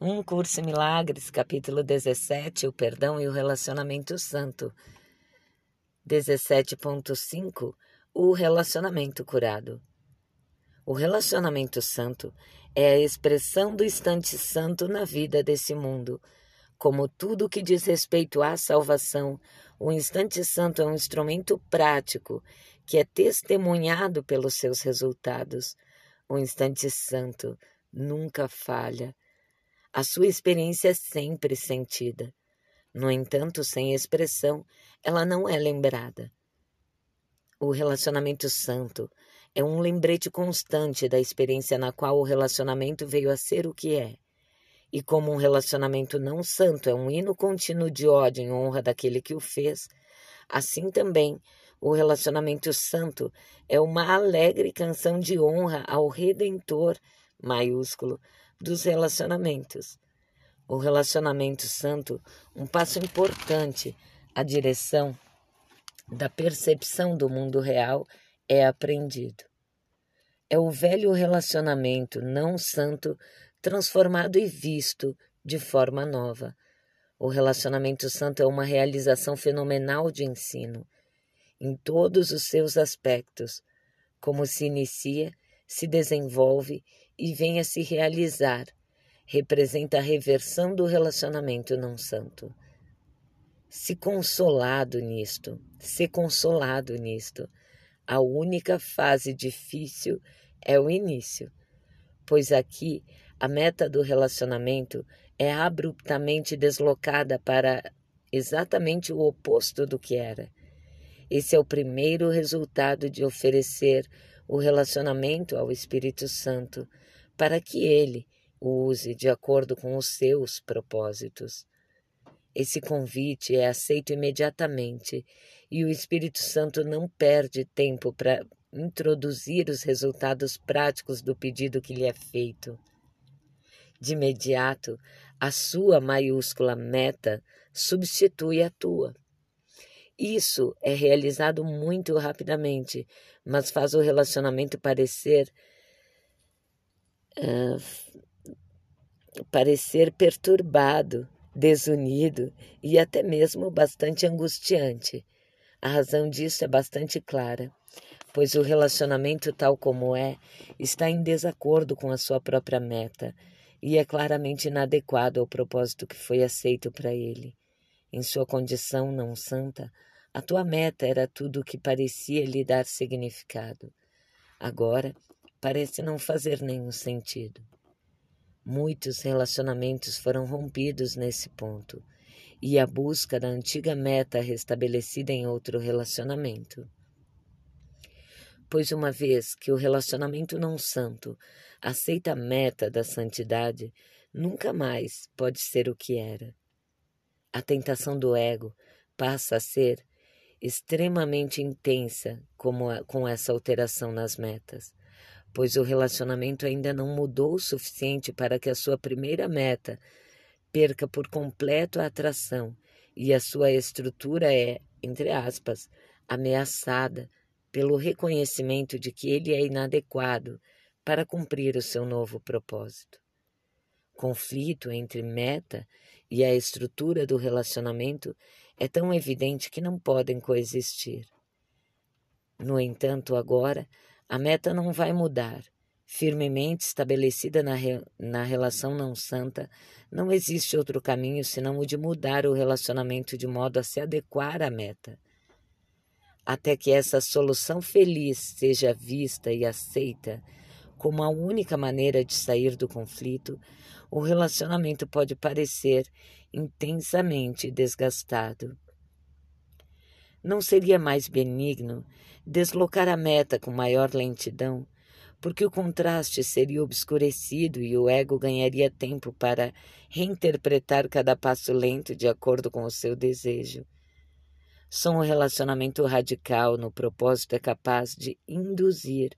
Um Curso em Milagres, capítulo 17, o perdão e o relacionamento santo. 17.5, o relacionamento curado. O relacionamento santo é a expressão do instante santo na vida desse mundo. Como tudo que diz respeito à salvação, o instante santo é um instrumento prático que é testemunhado pelos seus resultados. O instante santo nunca falha a sua experiência é sempre sentida. No entanto, sem expressão, ela não é lembrada. O relacionamento santo é um lembrete constante da experiência na qual o relacionamento veio a ser o que é. E como um relacionamento não santo é um hino contínuo de ódio em honra daquele que o fez, assim também o relacionamento santo é uma alegre canção de honra ao Redentor, maiúsculo, dos relacionamentos. O relacionamento santo, um passo importante à direção da percepção do mundo real, é aprendido. É o velho relacionamento não santo transformado e visto de forma nova. O relacionamento santo é uma realização fenomenal de ensino, em todos os seus aspectos, como se inicia, se desenvolve e venha se realizar, representa a reversão do relacionamento não santo. Se consolado nisto, se consolado nisto, a única fase difícil é o início, pois aqui a meta do relacionamento é abruptamente deslocada para exatamente o oposto do que era. Esse é o primeiro resultado de oferecer o relacionamento ao Espírito Santo para que ele o use de acordo com os seus propósitos. Esse convite é aceito imediatamente e o Espírito Santo não perde tempo para introduzir os resultados práticos do pedido que lhe é feito. De imediato, a sua maiúscula meta substitui a tua. Isso é realizado muito rapidamente, mas faz o relacionamento parecer uh, parecer perturbado, desunido e até mesmo bastante angustiante. A razão disso é bastante clara, pois o relacionamento, tal como é, está em desacordo com a sua própria meta e é claramente inadequado ao propósito que foi aceito para ele. Em sua condição não santa, a tua meta era tudo o que parecia lhe dar significado. Agora, parece não fazer nenhum sentido. Muitos relacionamentos foram rompidos nesse ponto, e a busca da antiga meta restabelecida em outro relacionamento. Pois uma vez que o relacionamento não santo aceita a meta da santidade, nunca mais pode ser o que era. A tentação do ego passa a ser extremamente intensa como a, com essa alteração nas metas pois o relacionamento ainda não mudou o suficiente para que a sua primeira meta perca por completo a atração e a sua estrutura é, entre aspas, ameaçada pelo reconhecimento de que ele é inadequado para cumprir o seu novo propósito. Conflito entre meta e a estrutura do relacionamento é tão evidente que não podem coexistir. No entanto, agora a meta não vai mudar. Firmemente estabelecida na, re... na relação não santa, não existe outro caminho senão o de mudar o relacionamento de modo a se adequar à meta. Até que essa solução feliz seja vista e aceita como a única maneira de sair do conflito, o relacionamento pode parecer intensamente desgastado. Não seria mais benigno deslocar a meta com maior lentidão, porque o contraste seria obscurecido e o ego ganharia tempo para reinterpretar cada passo lento de acordo com o seu desejo. Só um relacionamento radical no propósito é capaz de induzir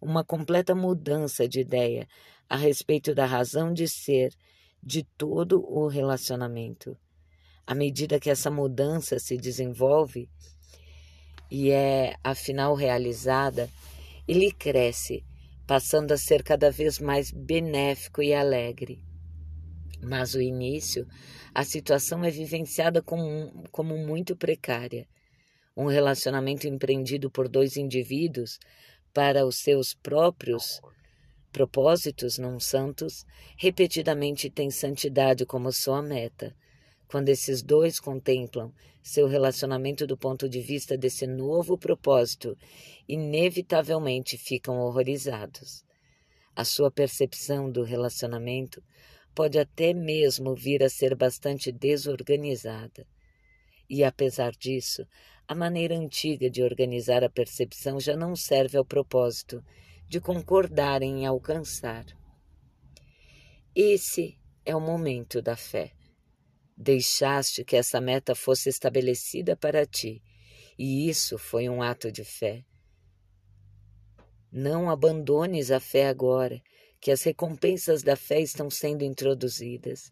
uma completa mudança de ideia a respeito da razão de ser de todo o relacionamento. À medida que essa mudança se desenvolve, e é afinal realizada, ele cresce, passando a ser cada vez mais benéfico e alegre. Mas o início, a situação é vivenciada como, como muito precária. Um relacionamento empreendido por dois indivíduos para os seus próprios propósitos não santos, repetidamente tem santidade como sua meta. Quando esses dois contemplam seu relacionamento do ponto de vista desse novo propósito, inevitavelmente ficam horrorizados. A sua percepção do relacionamento pode até mesmo vir a ser bastante desorganizada. E apesar disso, a maneira antiga de organizar a percepção já não serve ao propósito de concordar em alcançar. Esse é o momento da fé. Deixaste que essa meta fosse estabelecida para ti, e isso foi um ato de fé. Não abandones a fé agora, que as recompensas da fé estão sendo introduzidas.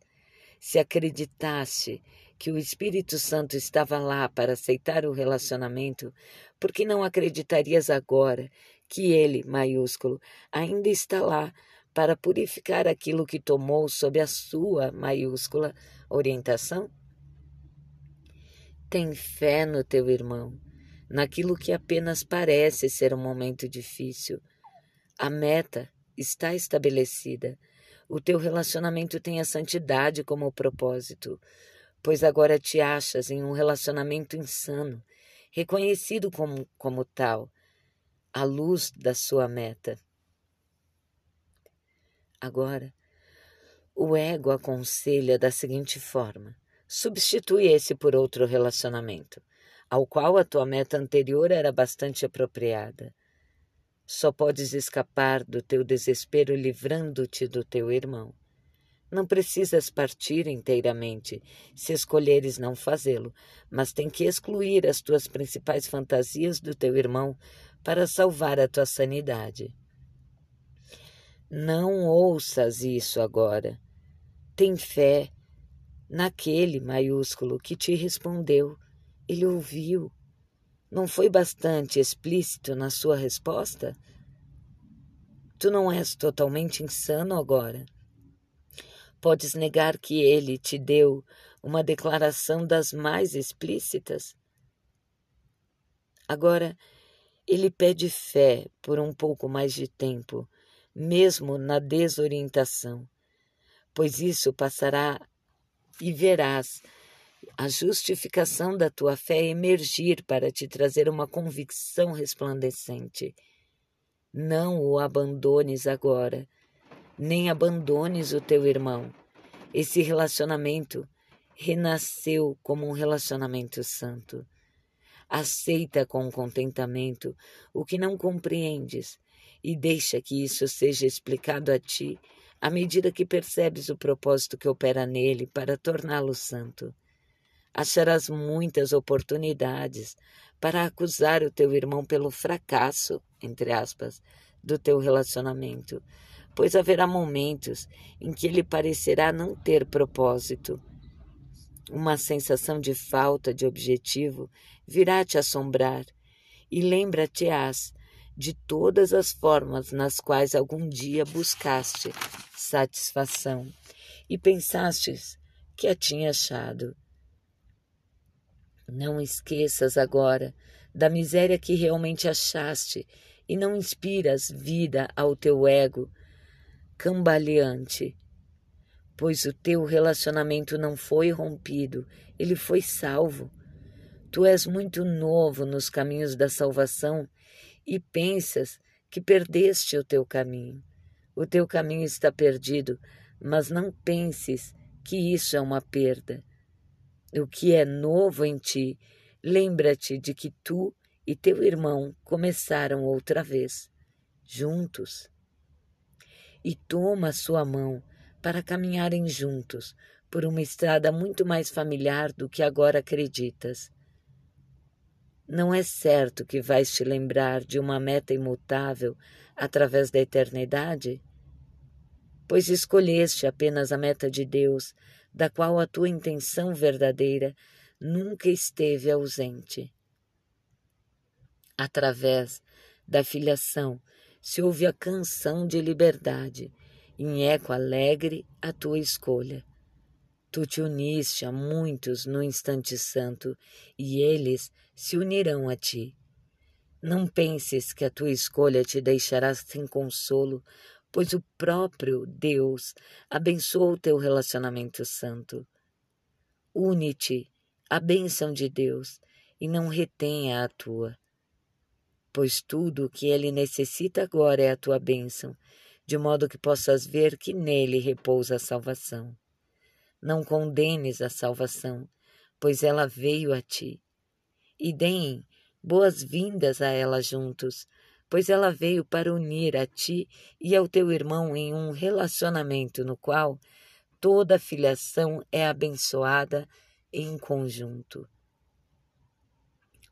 Se acreditaste que o Espírito Santo estava lá para aceitar o relacionamento, por que não acreditarias agora que ele, maiúsculo, ainda está lá para purificar aquilo que tomou sob a sua maiúscula orientação? Tem fé no teu irmão, naquilo que apenas parece ser um momento difícil. A meta está estabelecida. O teu relacionamento tem a santidade como propósito, pois agora te achas em um relacionamento insano, reconhecido como, como tal a luz da sua meta. Agora, o ego aconselha da seguinte forma: substitui esse por outro relacionamento, ao qual a tua meta anterior era bastante apropriada. Só podes escapar do teu desespero livrando-te do teu irmão. Não precisas partir inteiramente, se escolheres não fazê-lo, mas tem que excluir as tuas principais fantasias do teu irmão para salvar a tua sanidade. Não ouças isso agora. Tem fé naquele maiúsculo que te respondeu. Ele ouviu. Não foi bastante explícito na sua resposta? Tu não és totalmente insano agora. Podes negar que ele te deu uma declaração das mais explícitas? Agora, ele pede fé por um pouco mais de tempo, mesmo na desorientação, pois isso passará e verás a justificação da tua fé emergir para te trazer uma convicção resplandecente. Não o abandones agora, nem abandones o teu irmão. Esse relacionamento renasceu como um relacionamento santo. Aceita com contentamento o que não compreendes e deixa que isso seja explicado a ti à medida que percebes o propósito que opera nele para torná-lo santo. Acharás muitas oportunidades para acusar o teu irmão pelo fracasso, entre aspas, do teu relacionamento, pois haverá momentos em que ele parecerá não ter propósito uma sensação de falta de objetivo virá te assombrar e lembra-te-ás de todas as formas nas quais algum dia buscaste satisfação e pensastes que a tinha achado. Não esqueças agora da miséria que realmente achaste e não inspiras vida ao teu ego cambaleante pois o teu relacionamento não foi rompido, ele foi salvo. Tu és muito novo nos caminhos da salvação e pensas que perdeste o teu caminho. O teu caminho está perdido, mas não penses que isso é uma perda. O que é novo em ti, lembra-te de que tu e teu irmão começaram outra vez, juntos. E toma a sua mão para caminharem juntos por uma estrada muito mais familiar do que agora acreditas. Não é certo que vais te lembrar de uma meta imutável através da eternidade? Pois escolheste apenas a meta de Deus, da qual a tua intenção verdadeira nunca esteve ausente. Através da filiação se ouve a canção de liberdade em eco alegre a tua escolha. Tu te uniste a muitos no instante santo, e eles se unirão a ti. Não penses que a tua escolha te deixará sem consolo, pois o próprio Deus abençoou o teu relacionamento santo. Une-te à bênção de Deus e não retenha a tua, pois tudo o que ele necessita agora é a tua bênção, de modo que possas ver que nele repousa a salvação. Não condenes a salvação, pois ela veio a ti. E deem boas-vindas a ela juntos, pois ela veio para unir a ti e ao teu irmão em um relacionamento no qual toda filiação é abençoada em conjunto.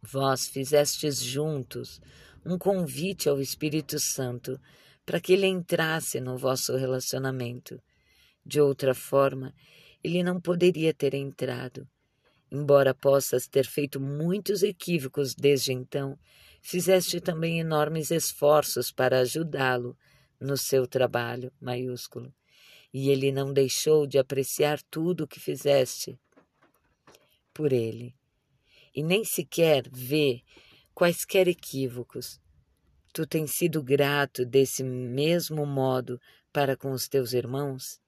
Vós fizestes juntos um convite ao Espírito Santo para que ele entrasse no vosso relacionamento. De outra forma, ele não poderia ter entrado. Embora possas ter feito muitos equívocos desde então, fizeste também enormes esforços para ajudá-lo no seu trabalho maiúsculo. E ele não deixou de apreciar tudo o que fizeste por ele. E nem sequer vê quaisquer equívocos. Tu tens sido grato desse mesmo modo para com os teus irmãos?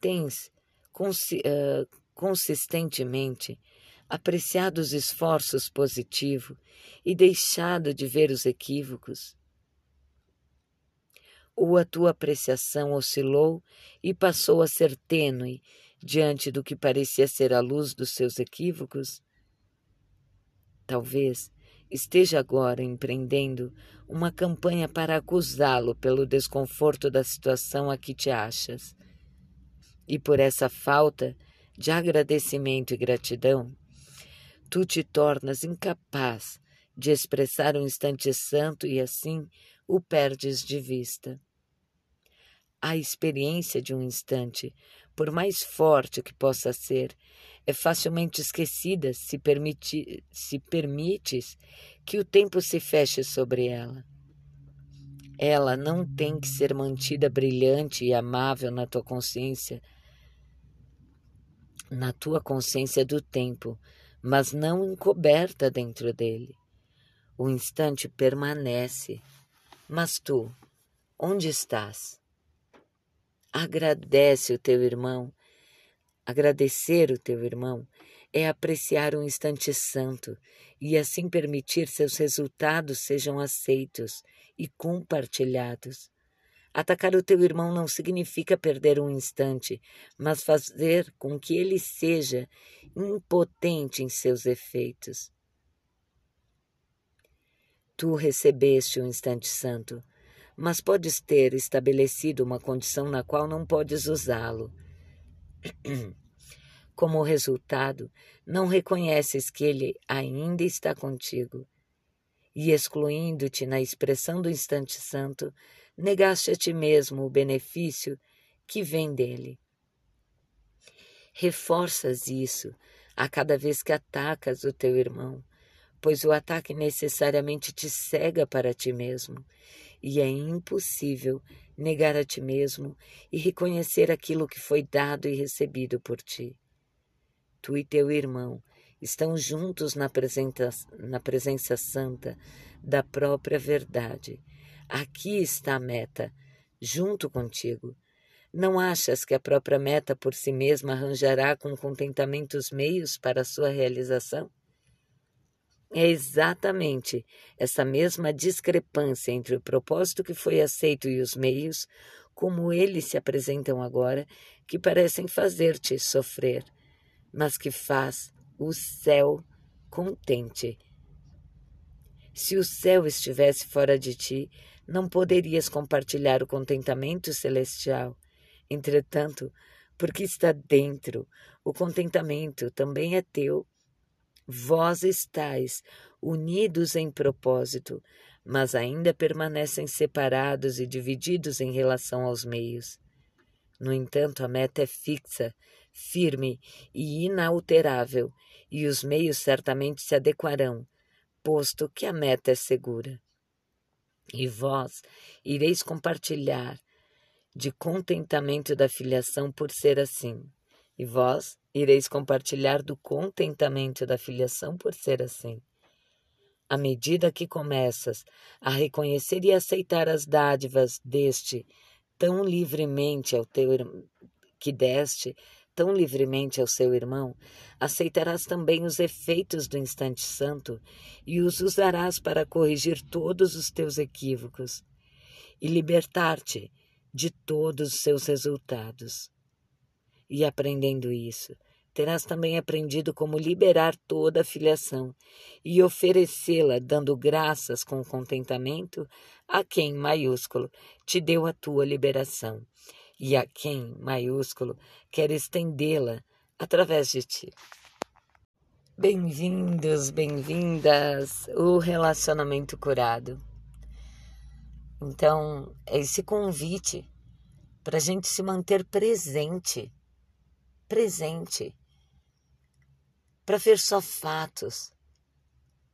tens consi uh, consistentemente apreciado os esforços positivos e deixado de ver os equívocos? Ou a tua apreciação oscilou e passou a ser tênue diante do que parecia ser a luz dos seus equívocos? Talvez esteja agora empreendendo uma campanha para acusá-lo pelo desconforto da situação a que te achas e por essa falta de agradecimento e gratidão, tu te tornas incapaz de expressar um instante santo e assim o perdes de vista. A experiência de um instante, por mais forte que possa ser, é facilmente esquecida se, permiti se permites que o tempo se feche sobre ela. Ela não tem que ser mantida brilhante e amável na tua consciência na tua consciência do tempo, mas não encoberta dentro dele. O instante permanece, mas tu, onde estás? Agradece o teu irmão. Agradecer o teu irmão é apreciar um instante santo e assim permitir seus resultados sejam aceitos e compartilhados. Atacar o teu irmão não significa perder um instante, mas fazer com que ele seja impotente em seus efeitos. Tu recebeste o um instante santo, mas podes ter estabelecido uma condição na qual não podes usá-lo. Como resultado, não reconheces que ele ainda está contigo. E excluindo-te na expressão do instante santo, negaste a ti mesmo o benefício que vem dele. Reforças isso a cada vez que atacas o teu irmão, pois o ataque necessariamente te cega para ti mesmo, e é impossível negar a ti mesmo e reconhecer aquilo que foi dado e recebido por ti. Tu e teu irmão estão juntos na presença, na presença santa da própria verdade Aqui está a meta, junto contigo. Não achas que a própria meta por si mesma arranjará com contentamento os meios para a sua realização? É exatamente essa mesma discrepância entre o propósito que foi aceito e os meios, como eles se apresentam agora, que parecem fazer-te sofrer, mas que faz o céu contente. Se o céu estivesse fora de ti, não poderias compartilhar o contentamento celestial. Entretanto, porque está dentro, o contentamento também é teu. Vós estáis unidos em propósito, mas ainda permanecem separados e divididos em relação aos meios. No entanto, a meta é fixa, firme e inalterável, e os meios certamente se adequarão, posto que a meta é segura. E vós ireis compartilhar de contentamento da filiação por ser assim. E vós ireis compartilhar do contentamento da filiação por ser assim. À medida que começas a reconhecer e aceitar as dádivas deste tão livremente ao teu que deste tão livremente ao seu irmão, aceitarás também os efeitos do instante santo e os usarás para corrigir todos os teus equívocos e libertar-te de todos os seus resultados. E aprendendo isso, terás também aprendido como liberar toda a filiação e oferecê-la dando graças com contentamento a quem, maiúsculo, te deu a tua liberação e a quem, maiúsculo, quer estendê-la através de ti. Bem-vindos, bem-vindas, o relacionamento curado. Então, é esse convite para a gente se manter presente, presente, para ver só fatos,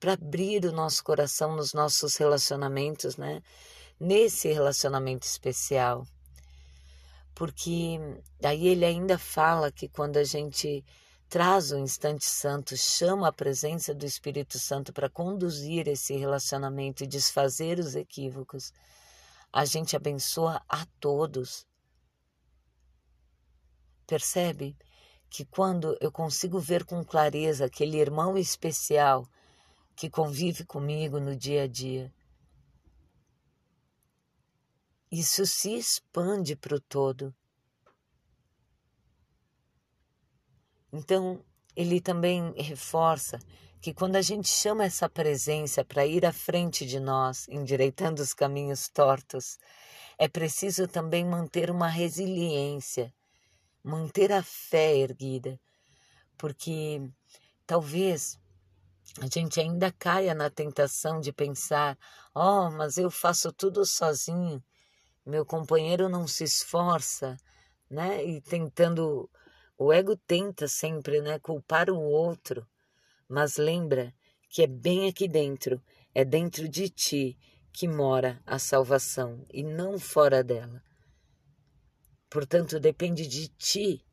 para abrir o nosso coração nos nossos relacionamentos, né? Nesse relacionamento especial porque aí ele ainda fala que quando a gente traz o instante santo, chama a presença do Espírito Santo para conduzir esse relacionamento e desfazer os equívocos, a gente abençoa a todos. Percebe que quando eu consigo ver com clareza aquele irmão especial que convive comigo no dia a dia, isso se expande para o todo. Então, ele também reforça que quando a gente chama essa presença para ir à frente de nós, endireitando os caminhos tortos, é preciso também manter uma resiliência, manter a fé erguida, porque talvez a gente ainda caia na tentação de pensar: oh, mas eu faço tudo sozinho, meu companheiro não se esforça, né? E tentando, o ego tenta sempre, né, culpar o outro, mas lembra que é bem aqui dentro, é dentro de ti que mora a salvação e não fora dela. Portanto, depende de ti,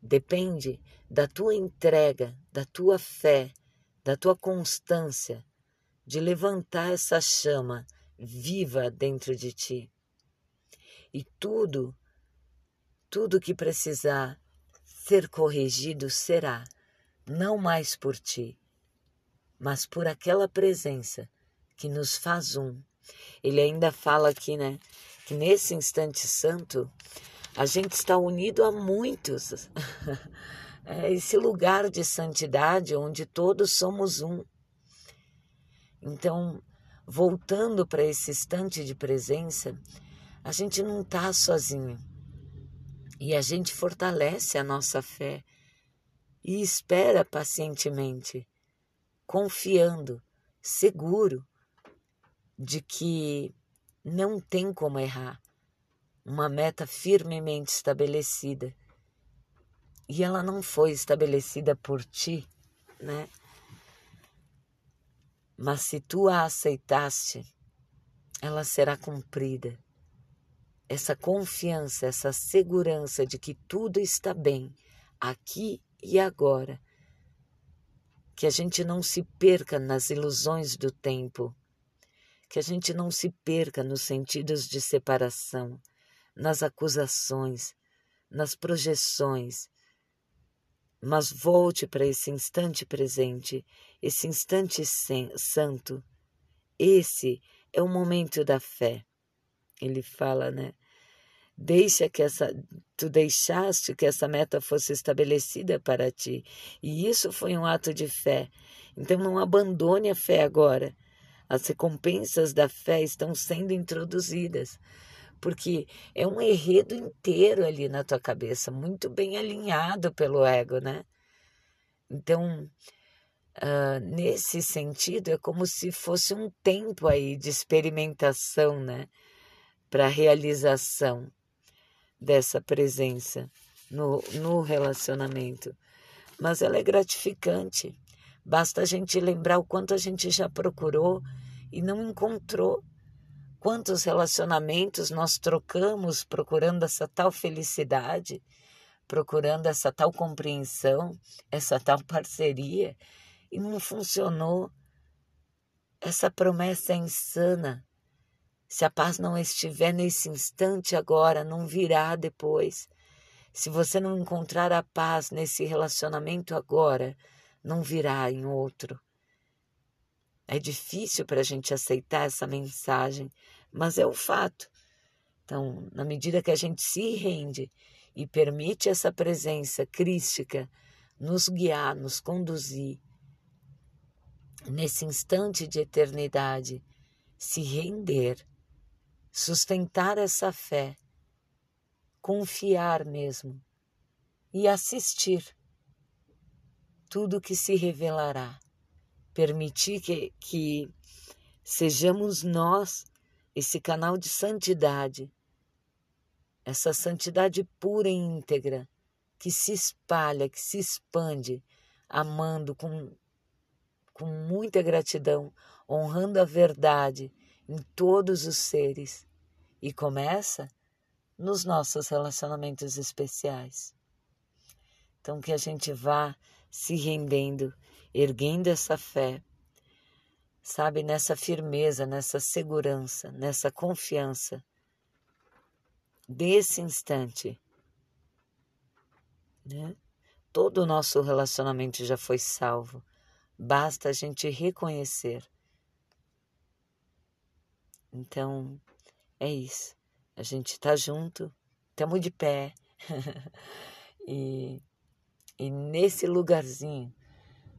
depende da tua entrega, da tua fé, da tua constância de levantar essa chama viva dentro de ti e tudo, tudo que precisar ser corrigido será, não mais por ti, mas por aquela presença que nos faz um. Ele ainda fala aqui, né, que nesse instante santo a gente está unido a muitos. é esse lugar de santidade onde todos somos um. Então, voltando para esse instante de presença, a gente não está sozinho. E a gente fortalece a nossa fé e espera pacientemente, confiando, seguro de que não tem como errar. Uma meta firmemente estabelecida. E ela não foi estabelecida por ti, né? Mas se tu a aceitaste, ela será cumprida essa confiança, essa segurança de que tudo está bem aqui e agora. Que a gente não se perca nas ilusões do tempo, que a gente não se perca nos sentidos de separação, nas acusações, nas projeções, mas volte para esse instante presente, esse instante santo. Esse é o momento da fé. Ele fala, né? Deixa que essa tu deixaste que essa meta fosse estabelecida para ti, e isso foi um ato de fé. Então não abandone a fé agora. As recompensas da fé estão sendo introduzidas, porque é um enredo inteiro ali na tua cabeça, muito bem alinhado pelo ego, né? Então, uh, nesse sentido, é como se fosse um tempo aí de experimentação, né? Para realização dessa presença no, no relacionamento. Mas ela é gratificante. Basta a gente lembrar o quanto a gente já procurou e não encontrou. Quantos relacionamentos nós trocamos procurando essa tal felicidade, procurando essa tal compreensão, essa tal parceria, e não funcionou. Essa promessa é insana. Se a paz não estiver nesse instante agora, não virá depois. Se você não encontrar a paz nesse relacionamento agora, não virá em outro. É difícil para a gente aceitar essa mensagem, mas é o fato. Então, na medida que a gente se rende e permite essa presença crística nos guiar, nos conduzir, nesse instante de eternidade, se render, sustentar essa fé, confiar mesmo e assistir tudo que se revelará permitir que, que sejamos nós esse canal de santidade, essa santidade pura e íntegra, que se espalha, que se expande, amando com, com muita gratidão, honrando a verdade em todos os seres. E começa nos nossos relacionamentos especiais. Então, que a gente vá se rendendo erguendo essa fé, sabe, nessa firmeza, nessa segurança, nessa confiança desse instante. Né? Todo o nosso relacionamento já foi salvo, basta a gente reconhecer. Então, é isso. A gente está junto, estamos de pé. e, e nesse lugarzinho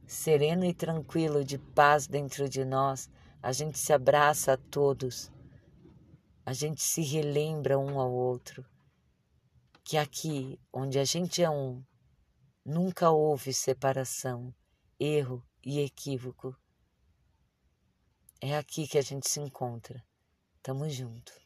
sereno e tranquilo de paz dentro de nós, a gente se abraça a todos, a gente se relembra um ao outro que aqui, onde a gente é um, nunca houve separação, erro e equívoco. É aqui que a gente se encontra. Tamo junto.